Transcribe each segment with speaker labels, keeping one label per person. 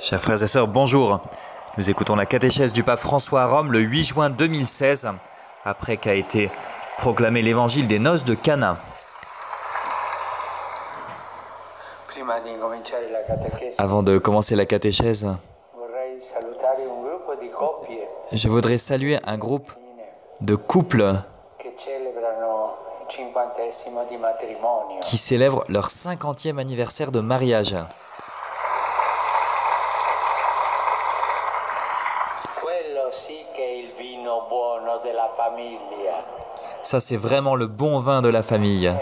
Speaker 1: Chers frères et sœurs, bonjour. Nous écoutons la catéchèse du pape François à Rome le 8 juin 2016, après qu'a été proclamé l'évangile des noces de Cana. Avant de commencer la catéchèse, je voudrais saluer un groupe de couples qui célèbrent leur 50e anniversaire de mariage. Ça, c'est vraiment le bon vin de la famille.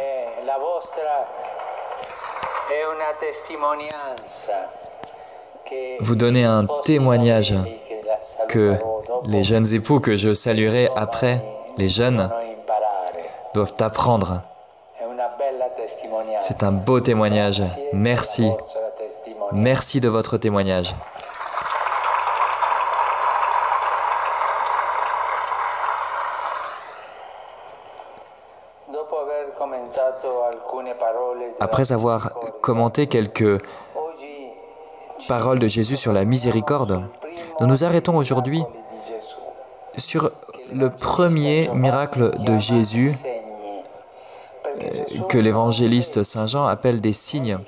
Speaker 1: Vous donnez un témoignage que les jeunes époux que je saluerai après, les jeunes, doivent apprendre. C'est un beau témoignage. Merci. Merci de votre témoignage. Après avoir commenté quelques paroles de Jésus sur la miséricorde, nous nous arrêtons aujourd'hui sur le premier miracle de Jésus que l'évangéliste Saint Jean appelle des signes.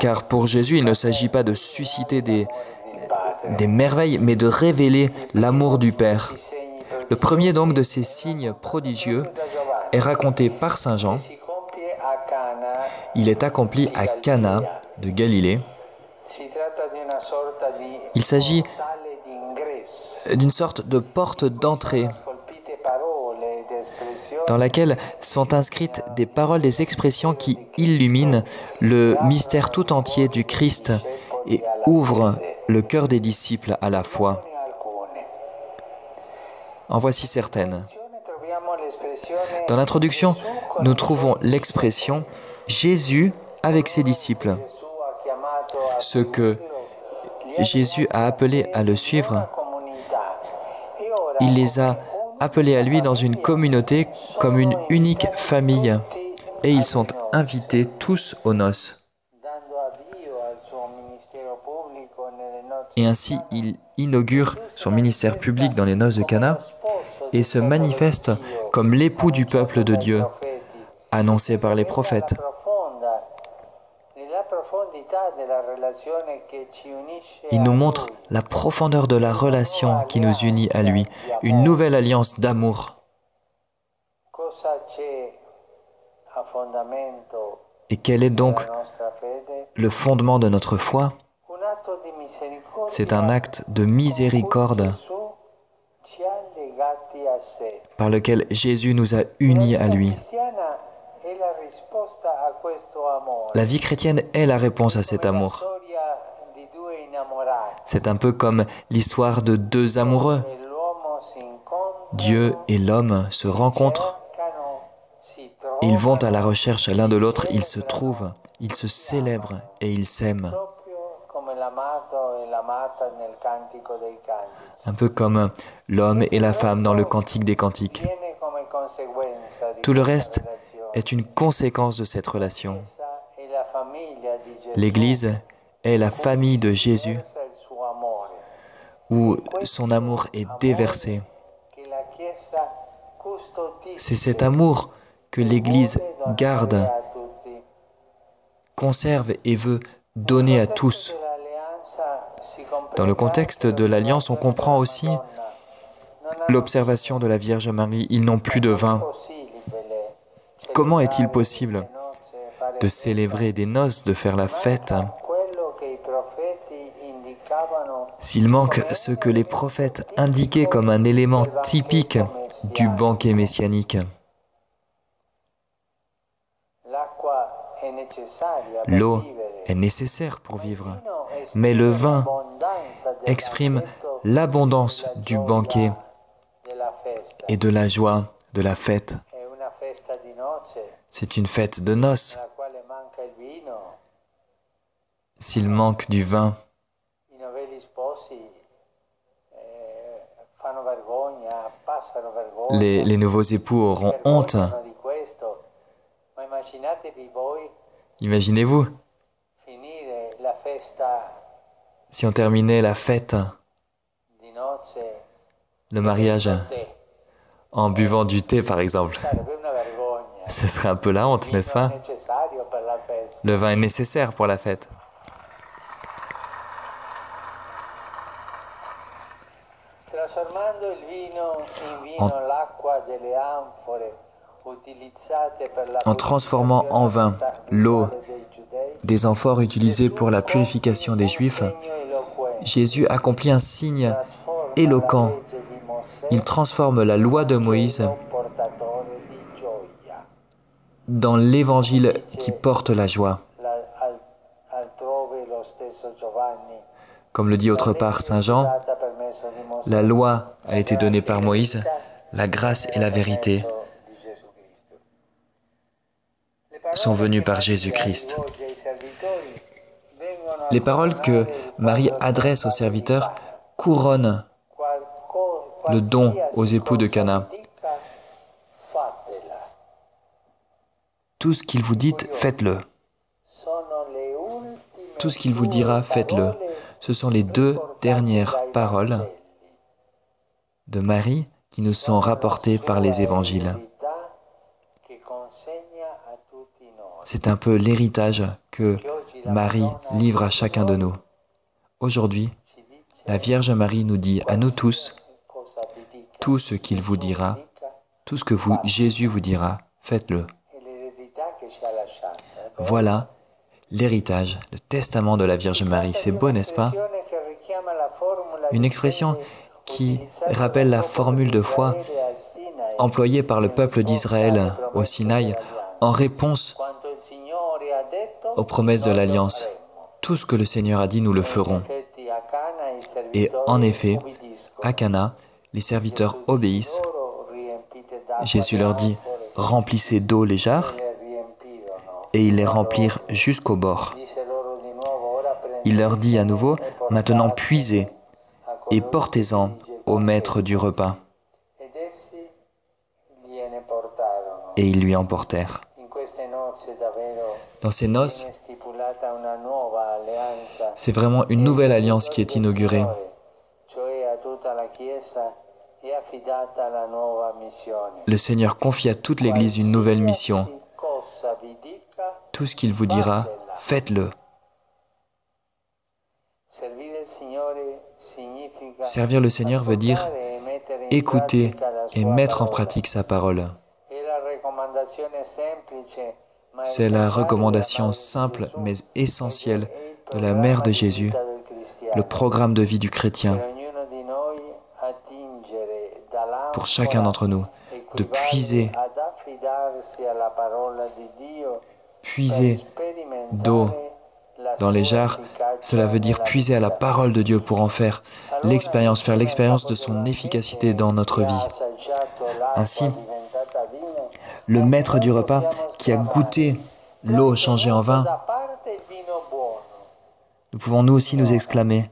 Speaker 1: Car pour Jésus, il ne s'agit pas de susciter des, merveilles, mais de révéler l'amour du Père. Le premier donc de ces signes prodigieux est raconté par Saint Jean. Il est accompli à Cana de Galilée. Il s'agit d'une sorte de porte d'entrée dans laquelle sont inscrites des paroles, des expressions qui illuminent le mystère tout entier du Christ et ouvrent le cœur des disciples à la foi. En voici certaines. Dans l'introduction, nous trouvons l'expression Jésus avec ses disciples. Ce que Jésus a appelé à le suivre, il les a appelés à lui dans une communauté comme une unique famille et ils sont invités tous aux noces. Et ainsi, il inaugure son ministère public dans les noces de Cana et se manifeste comme l'époux du peuple de Dieu, annoncé par les prophètes. Il nous montre la profondeur de la relation qui nous unit à lui, une nouvelle alliance d'amour. Et quel est donc le fondement de notre foi? C'est un acte de miséricorde par lequel Jésus nous a unis à lui. La vie chrétienne est la réponse à cet amour. C'est un peu comme l'histoire de deux amoureux. Dieu et l'homme se rencontrent. Ils vont à la recherche l'un de l'autre, ils se trouvent, ils se célèbrent et ils s'aiment. Un peu comme l'homme et la femme dans le cantique des cantiques. Tout le reste est une conséquence de cette relation. L'Église est la famille de Jésus où son amour est déversé. C'est cet amour que l'Église garde, conserve et veut donner à tous. Dans le contexte de l'alliance, on comprend aussi l'observation de la Vierge Marie. Ils n'ont plus de vin. Comment est-il possible de célébrer des noces, de faire la fête? S'il manque ce que les prophètes indiquaient comme un élément typique du banquet messianique L'eau est nécessaire pour vivre, mais le vin exprime l'abondance du banquet et de la joie de la fête. C'est une fête de noces. S'il manque du vin, les, les nouveaux époux auront honte. Imaginez-vous si on terminait la fête, le mariage, en buvant du thé par exemple. Ce serait un peu la honte, n'est-ce pas? Le vin est nécessaire pour la fête. En, transformant en vin l'eau des amphores utilisées pour la purification des Juifs, Jésus accomplit un signe éloquent. Il transforme la loi de Moïse dans l'évangile qui porte la joie. Comme le dit autre part Saint Jean, la loi a été donnée par Moïse, la grâce et la vérité sont venues par Jésus-Christ. Les paroles que Marie adresse aux serviteurs couronnent le don aux époux de Cana. Tout ce qu'il vous dit, faites-le. Tout ce qu'il vous dira, faites-le. Ce sont les deux dernières paroles de Marie qui nous sont rapportées par les évangiles. C'est un peu l'héritage que Marie livre à chacun de nous. Aujourd'hui, la Vierge Marie nous dit à nous tous, tout ce qu'il vous dira, tout ce que vous, Jésus vous dira, faites-le. Voilà l'héritage, le testament de la Vierge Marie. C'est beau, n'est-ce pas? Une expression qui rappelle la formule de foi employée par le peuple d'Israël au Sinaï en réponse aux promesses de l'Alliance. Tout ce que le Seigneur a dit, nous le ferons. Et en effet, à Cana, les serviteurs obéissent. Jésus leur dit, remplissez d'eau les jarres, et ils les remplirent jusqu'au bord. Il leur dit à nouveau, maintenant puisez et portez-en au maître du repas. Et ils lui emportèrent. Dans ces noces, c'est vraiment une nouvelle alliance qui est inaugurée. Le Seigneur confie à toute l'Église une nouvelle mission. Tout ce qu'il vous dira, faites-le. Servir le Seigneur veut dire écouter et mettre en pratique sa parole. C'est la recommandation simple mais essentielle de la Mère de Jésus, le programme de vie du chrétien pour chacun d'entre nous, de puiser, puiser d'eau dans les jarres, cela veut dire puiser à la parole de Dieu pour en faire l'expérience, faire l'expérience de son efficacité dans notre vie. Ainsi, le maître du repas qui a goûté l'eau changée en vin, nous pouvons nous aussi nous exclamer,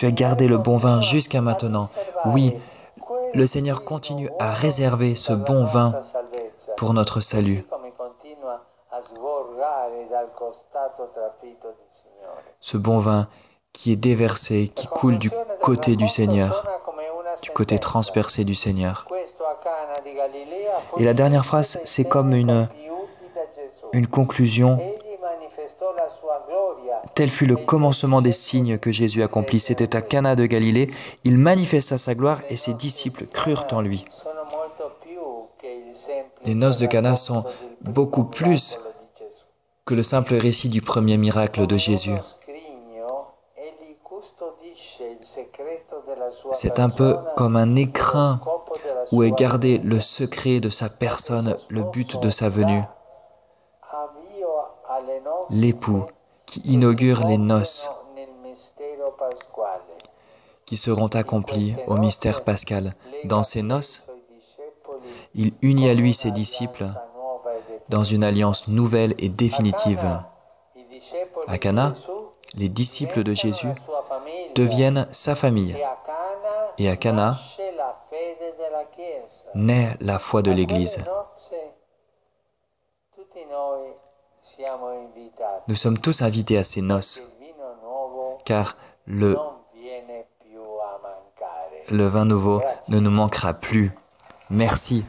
Speaker 1: tu as gardé le bon vin jusqu'à maintenant. Oui, le Seigneur continue à réserver ce bon vin pour notre salut. Ce bon vin qui est déversé, qui coule du côté du Seigneur, du côté transpercé du Seigneur. Et la dernière phrase, c'est comme une, conclusion. Tel fut le commencement des signes que Jésus accomplit. C'était à Cana de Galilée. Il manifesta sa gloire et ses disciples crurent en lui. Les noces de Cana sont beaucoup plus que le simple récit du premier miracle de Jésus. C'est un peu comme un écrin où est gardé le secret de sa personne, le but de sa venue. L'époux qui inaugure les noces qui seront accomplies au mystère pascal. Dans ces noces, il unit à lui ses disciples dans une alliance nouvelle et définitive. À Cana, les disciples de Jésus deviennent sa famille. Et à Cana naît la foi de l'Église. Nous sommes tous invités à ces noces, car le, le vin nouveau ne nous manquera plus. Merci.